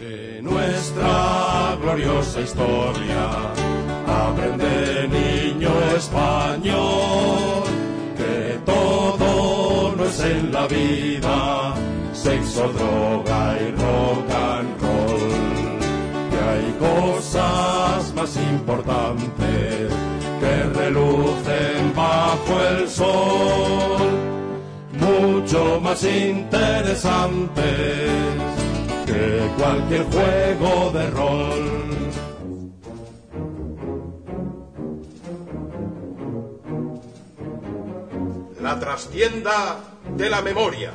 De nuestra gloriosa historia, aprende niño español, que todo no es en la vida sexo, droga y rock and roll, que hay cosas más importantes que relucen bajo el sol, mucho más interesantes que cualquier juego de rol. La trastienda de la memoria.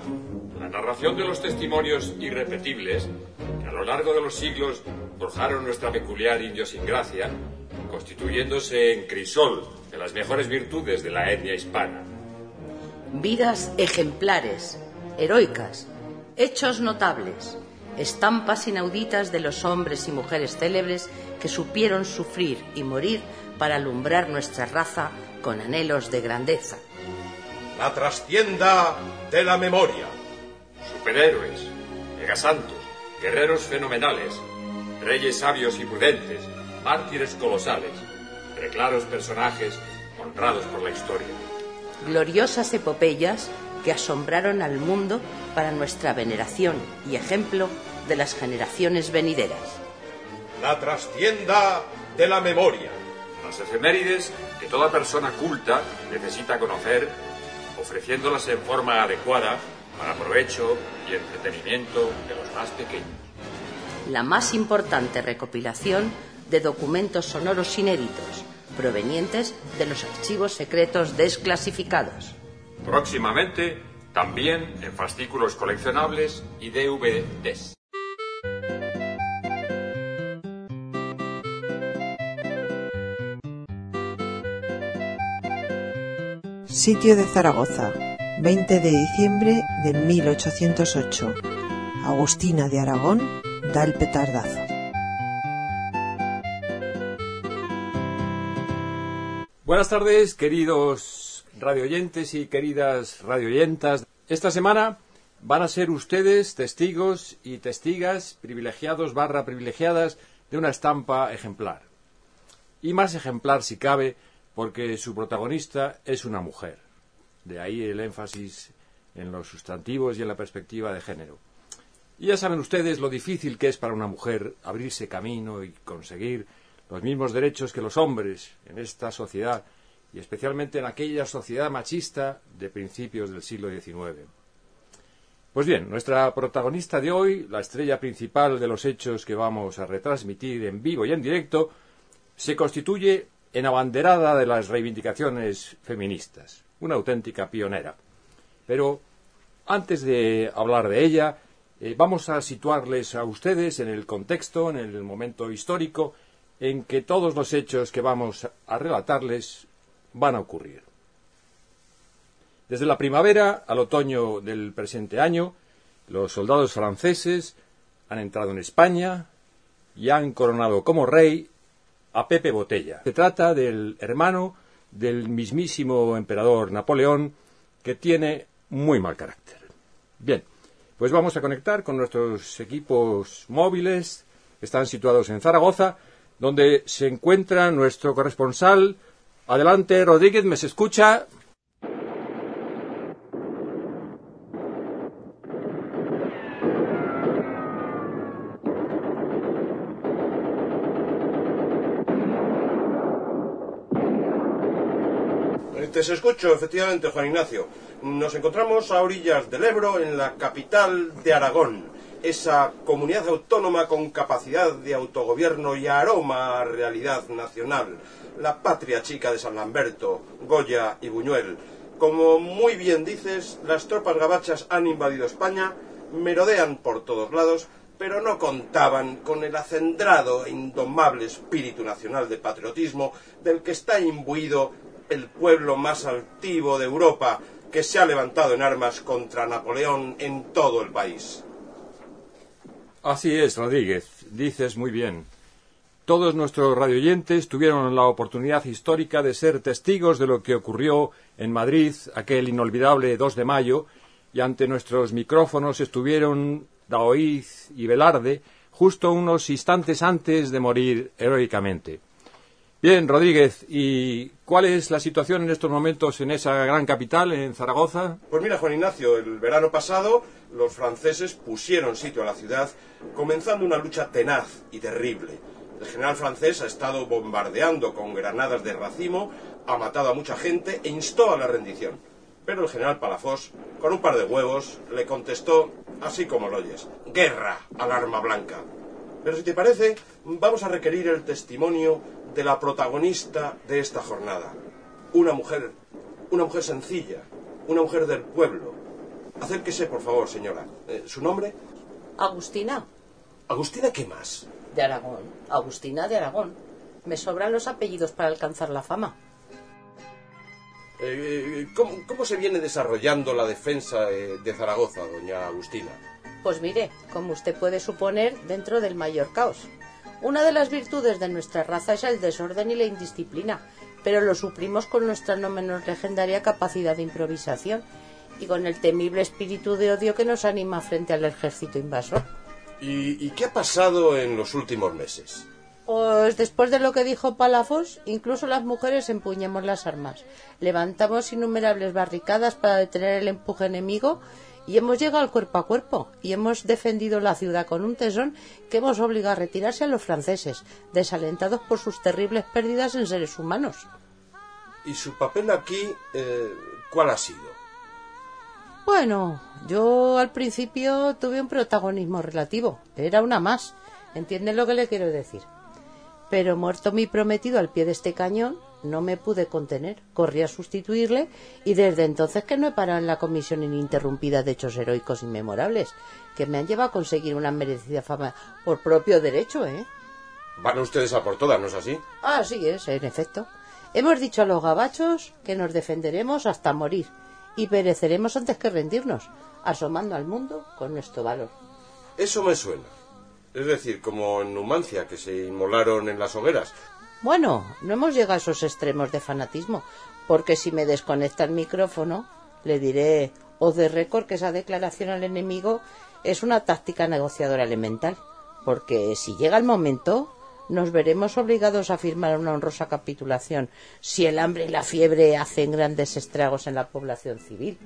La narración de los testimonios irrepetibles que a lo largo de los siglos forjaron nuestra peculiar idiosincrasia, constituyéndose en crisol de las mejores virtudes de la etnia hispana. Vidas ejemplares, heroicas, hechos notables, estampas inauditas de los hombres y mujeres célebres que supieron sufrir y morir para alumbrar nuestra raza con anhelos de grandeza. La trastienda de la memoria. Superhéroes, megasantos, guerreros fenomenales, reyes sabios y prudentes, mártires colosales, reclaros personajes honrados por la historia. Gloriosas epopeyas que asombraron al mundo para nuestra veneración y ejemplo de las generaciones venideras. La trastienda de la memoria. Las efemérides que toda persona culta necesita conocer, ofreciéndolas en forma adecuada para provecho y entretenimiento de los más pequeños. La más importante recopilación de documentos sonoros inéditos provenientes de los archivos secretos desclasificados. Próximamente, también en fascículos coleccionables y DVDs. Sitio de Zaragoza, 20 de diciembre de 1808. Agustina de Aragón da el petardazo. Buenas tardes, queridos radioyentes y queridas radioyentas. Esta semana van a ser ustedes testigos y testigas privilegiados barra privilegiadas de una estampa ejemplar. Y más ejemplar si cabe, porque su protagonista es una mujer. De ahí el énfasis en los sustantivos y en la perspectiva de género. Y ya saben ustedes lo difícil que es para una mujer abrirse camino y conseguir los mismos derechos que los hombres en esta sociedad y especialmente en aquella sociedad machista de principios del siglo XIX. Pues bien, nuestra protagonista de hoy, la estrella principal de los hechos que vamos a retransmitir en vivo y en directo, se constituye en abanderada de las reivindicaciones feministas, una auténtica pionera. Pero antes de hablar de ella, eh, vamos a situarles a ustedes en el contexto, en el momento histórico en que todos los hechos que vamos a relatarles van a ocurrir. Desde la primavera al otoño del presente año, los soldados franceses han entrado en España y han coronado como rey a Pepe Botella. Se trata del hermano del mismísimo emperador Napoleón, que tiene muy mal carácter. Bien, pues vamos a conectar con nuestros equipos móviles, que están situados en Zaragoza, donde se encuentra nuestro corresponsal. Adelante, Rodríguez, ¿me se escucha? Te escucho, efectivamente, Juan Ignacio. Nos encontramos a orillas del Ebro, en la capital de Aragón, esa comunidad autónoma con capacidad de autogobierno y aroma a realidad nacional, la patria chica de San Lamberto, Goya y Buñuel. Como muy bien dices, las tropas gabachas han invadido España, merodean por todos lados, pero no contaban con el acendrado e indomable espíritu nacional de patriotismo del que está imbuido el pueblo más altivo de Europa que se ha levantado en armas contra Napoleón en todo el país. Así es, Rodríguez, dices muy bien. Todos nuestros radioyentes tuvieron la oportunidad histórica de ser testigos de lo que ocurrió en Madrid aquel inolvidable 2 de mayo y ante nuestros micrófonos estuvieron Daoiz y Velarde justo unos instantes antes de morir heroicamente. Bien, Rodríguez, ¿y cuál es la situación en estos momentos en esa gran capital, en Zaragoza? Pues mira, Juan Ignacio, el verano pasado los franceses pusieron sitio a la ciudad, comenzando una lucha tenaz y terrible. El general francés ha estado bombardeando con granadas de racimo, ha matado a mucha gente e instó a la rendición. Pero el general Palafós, con un par de huevos, le contestó así como lo oyes, guerra al arma blanca. Pero si te parece, vamos a requerir el testimonio de la protagonista de esta jornada. Una mujer, una mujer sencilla, una mujer del pueblo. Acérquese, por favor, señora. Eh, ¿Su nombre? Agustina, Agustina, ¿qué más? de Aragón. Agustina de Aragón. Me sobran los apellidos para alcanzar la fama. Eh, ¿cómo, cómo se viene desarrollando la defensa eh, de Zaragoza, doña Agustina? Pues mire, como usted puede suponer, dentro del mayor caos. Una de las virtudes de nuestra raza es el desorden y la indisciplina, pero lo suprimos con nuestra no menos legendaria capacidad de improvisación y con el temible espíritu de odio que nos anima frente al ejército invasor. ¿Y, y qué ha pasado en los últimos meses? Pues después de lo que dijo Palafos, incluso las mujeres empuñamos las armas, levantamos innumerables barricadas para detener el empuje enemigo y hemos llegado al cuerpo a cuerpo y hemos defendido la ciudad con un tesón que hemos obligado a retirarse a los franceses, desalentados por sus terribles pérdidas en seres humanos. ¿Y su papel aquí, eh, cuál ha sido? Bueno, yo al principio tuve un protagonismo relativo, era una más, ¿entienden lo que le quiero decir? Pero muerto mi prometido al pie de este cañón, no me pude contener, corrí a sustituirle y desde entonces que no he parado en la comisión ininterrumpida de hechos heroicos y memorables, que me han llevado a conseguir una merecida fama por propio derecho, ¿eh? Van ustedes a por todas, ¿no es así? Así es, en efecto. Hemos dicho a los gabachos que nos defenderemos hasta morir y pereceremos antes que rendirnos, asomando al mundo con nuestro valor. Eso me suena. Es decir, como en Numancia, que se inmolaron en las hogueras. Bueno, no hemos llegado a esos extremos de fanatismo, porque si me desconecta el micrófono, le diré os de récord que esa declaración al enemigo es una táctica negociadora elemental, porque si llega el momento, nos veremos obligados a firmar una honrosa capitulación si el hambre y la fiebre hacen grandes estragos en la población civil.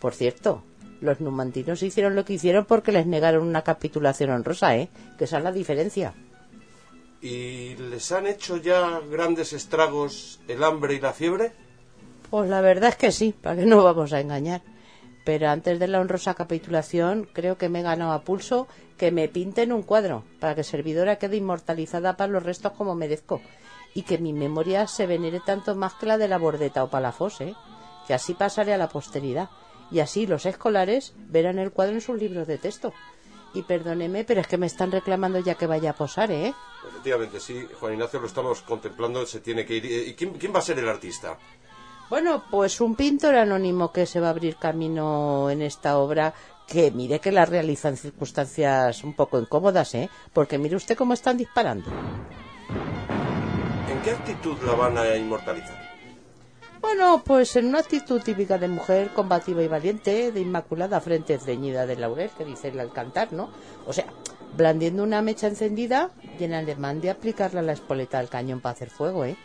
Por cierto, los numantinos hicieron lo que hicieron porque les negaron una capitulación honrosa, ¿eh? Que esa es la diferencia. ¿Y les han hecho ya grandes estragos el hambre y la fiebre? Pues la verdad es que sí, para que no vamos a engañar. Pero antes de la honrosa capitulación, creo que me he ganado a pulso que me pinten un cuadro, para que servidora quede inmortalizada para los restos como merezco, y que mi memoria se venere tanto más que la de la bordeta o palafos, ¿eh? que así pasaré a la posteridad, y así los escolares verán el cuadro en sus libros de texto. Y perdóneme, pero es que me están reclamando ya que vaya a posar, ¿eh? Efectivamente, sí, Juan Ignacio, lo estamos contemplando, se tiene que ir. ¿Y quién, quién va a ser el artista? Bueno, pues un pintor anónimo que se va a abrir camino en esta obra que mire que la realiza en circunstancias un poco incómodas, ¿eh? Porque mire usted cómo están disparando. ¿En qué actitud la van a inmortalizar? Bueno, pues en una actitud típica de mujer combativa y valiente, de inmaculada frente ceñida de laurel, que dice el al cantar, ¿no? O sea, blandiendo una mecha encendida y en alemán de aplicarla a la espoleta del cañón para hacer fuego, ¿eh?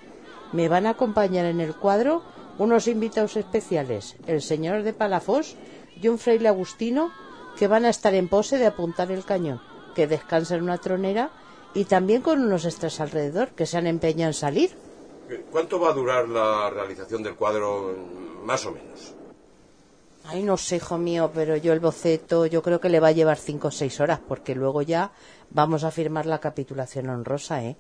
Me van a acompañar en el cuadro unos invitados especiales, el señor de Palafos y un fraile agustino que van a estar en pose de apuntar el cañón, que descansa en una tronera y también con unos extras alrededor que se han empeñado en salir. ¿Cuánto va a durar la realización del cuadro, más o menos? Ay, no sé, hijo mío, pero yo el boceto yo creo que le va a llevar cinco o seis horas, porque luego ya vamos a firmar la capitulación honrosa, ¿eh?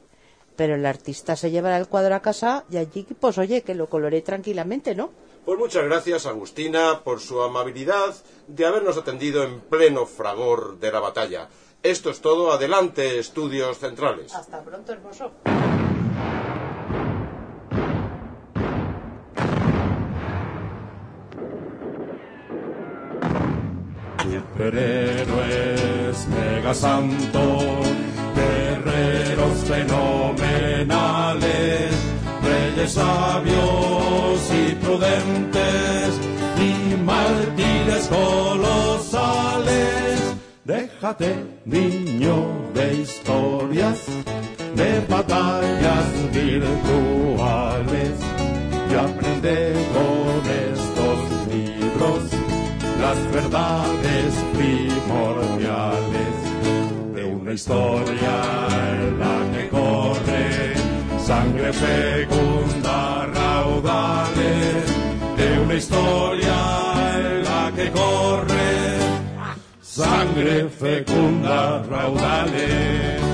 Pero el artista se llevará el cuadro a casa y allí, pues oye, que lo coloré tranquilamente, ¿no? Pues muchas gracias, Agustina, por su amabilidad de habernos atendido en pleno fragor de la batalla. Esto es todo. Adelante, estudios centrales. Hasta pronto, hermoso. Superhéroes mega santos, guerreros fenomenales, reyes sabios y prudentes y mártires colosales. Déjate, niño, de historias, de batallas virtuales. Y aprende con libros las verdades primordiales de una historia en la que corre sangre fecunda raudales de una historia en la que corre sangre fecunda raudales